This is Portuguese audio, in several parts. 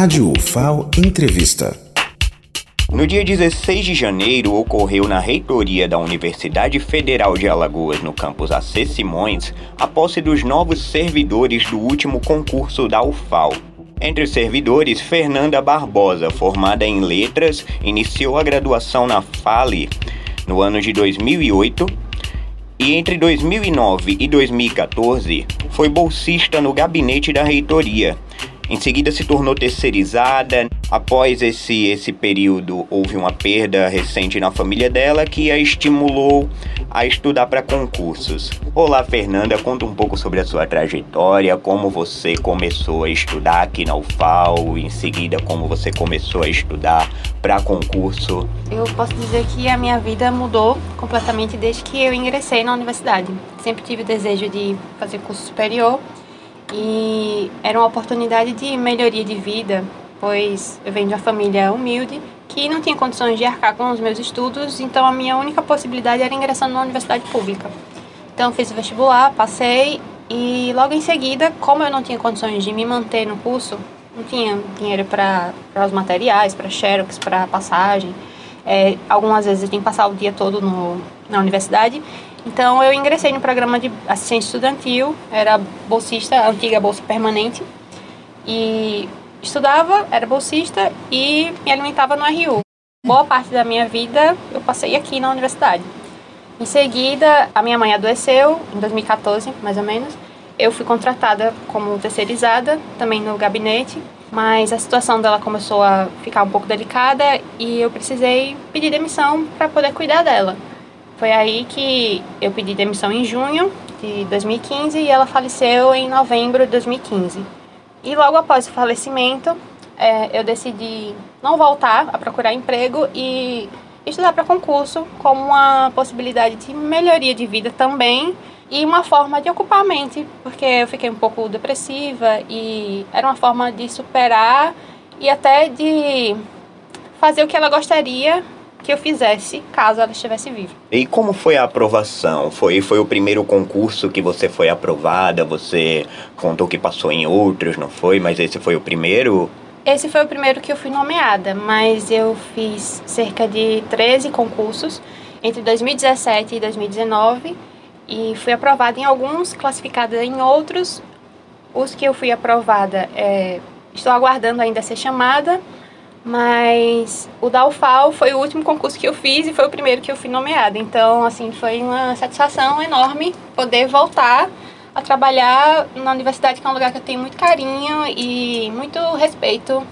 Rádio UFAO Entrevista. No dia 16 de janeiro, ocorreu na reitoria da Universidade Federal de Alagoas, no campus AC Simões, a posse dos novos servidores do último concurso da UFAO. Entre os servidores, Fernanda Barbosa, formada em letras, iniciou a graduação na FALE no ano de 2008 e entre 2009 e 2014 foi bolsista no gabinete da reitoria em seguida se tornou terceirizada. Após esse, esse período, houve uma perda recente na família dela que a estimulou a estudar para concursos. Olá, Fernanda, conta um pouco sobre a sua trajetória, como você começou a estudar aqui na UFAL, em seguida como você começou a estudar para concurso. Eu posso dizer que a minha vida mudou completamente desde que eu ingressei na universidade. Sempre tive o desejo de fazer curso superior e era uma oportunidade de melhoria de vida, pois eu venho de uma família humilde que não tinha condições de arcar com os meus estudos, então a minha única possibilidade era ingressar numa universidade pública. Então fiz o vestibular, passei e logo em seguida, como eu não tinha condições de me manter no curso, não tinha dinheiro para os materiais, para xerox, para passagem, é, algumas vezes eu tinha que passar o dia todo no, na universidade, então eu ingressei no programa de assistente estudantil, era bolsista, antiga bolsa permanente, e estudava, era bolsista e me alimentava no RU. Boa parte da minha vida eu passei aqui na universidade. Em seguida, a minha mãe adoeceu, em 2014, mais ou menos. Eu fui contratada como terceirizada, também no gabinete, mas a situação dela começou a ficar um pouco delicada e eu precisei pedir demissão para poder cuidar dela. Foi aí que eu pedi demissão em junho de 2015 e ela faleceu em novembro de 2015. E logo após o falecimento, é, eu decidi não voltar a procurar emprego e estudar para concurso como uma possibilidade de melhoria de vida também e uma forma de ocupar a mente, porque eu fiquei um pouco depressiva e era uma forma de superar e até de fazer o que ela gostaria que eu fizesse caso ela estivesse viva. E como foi a aprovação? Foi, foi o primeiro concurso que você foi aprovada? Você contou que passou em outros, não foi? Mas esse foi o primeiro? Esse foi o primeiro que eu fui nomeada, mas eu fiz cerca de 13 concursos entre 2017 e 2019 e fui aprovada em alguns, classificada em outros. Os que eu fui aprovada, é, estou aguardando ainda ser chamada mas o da foi o último concurso que eu fiz e foi o primeiro que eu fui nomeada. Então, assim, foi uma satisfação enorme poder voltar a trabalhar na universidade, que é um lugar que eu tenho muito carinho e muito respeito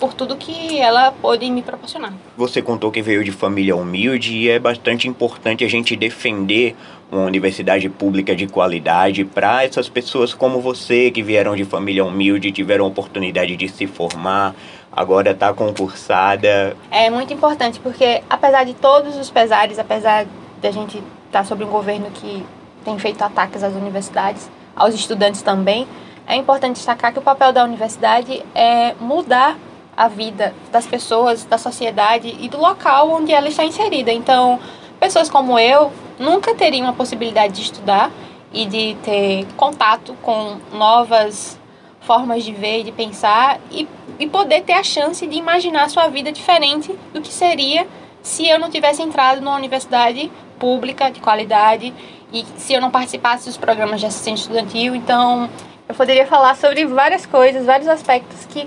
por tudo que ela pôde me proporcionar. Você contou que veio de família humilde e é bastante importante a gente defender uma universidade pública de qualidade para essas pessoas como você que vieram de família humilde, tiveram a oportunidade de se formar, agora está concursada. É muito importante porque apesar de todos os pesares, apesar da gente estar tá sobre um governo que tem feito ataques às universidades, aos estudantes também, é importante destacar que o papel da universidade é mudar a vida das pessoas, da sociedade e do local onde ela está inserida. Então, pessoas como eu nunca teriam a possibilidade de estudar e de ter contato com novas formas de ver e de pensar e, e poder ter a chance de imaginar a sua vida diferente do que seria se eu não tivesse entrado numa universidade pública de qualidade e se eu não participasse dos programas de assistente estudantil. Então, eu poderia falar sobre várias coisas, vários aspectos que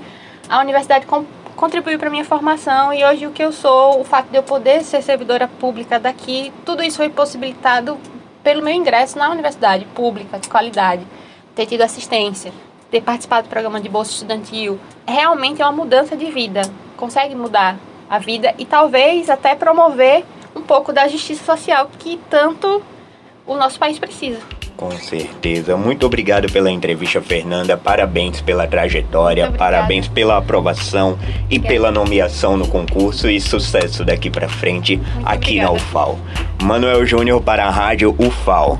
a universidade contribuiu para minha formação e hoje o que eu sou, o fato de eu poder ser servidora pública daqui, tudo isso foi possibilitado pelo meu ingresso na universidade pública de qualidade, ter tido assistência, ter participado do programa de bolsa estudantil. Realmente é uma mudança de vida, consegue mudar a vida e talvez até promover um pouco da justiça social que tanto o nosso país precisa. Com certeza. Muito obrigado pela entrevista, Fernanda. Parabéns pela trajetória, parabéns pela aprovação e pela nomeação no concurso e sucesso daqui para frente Muito aqui obrigada. na UFAL. Manuel Júnior para a Rádio UFAL.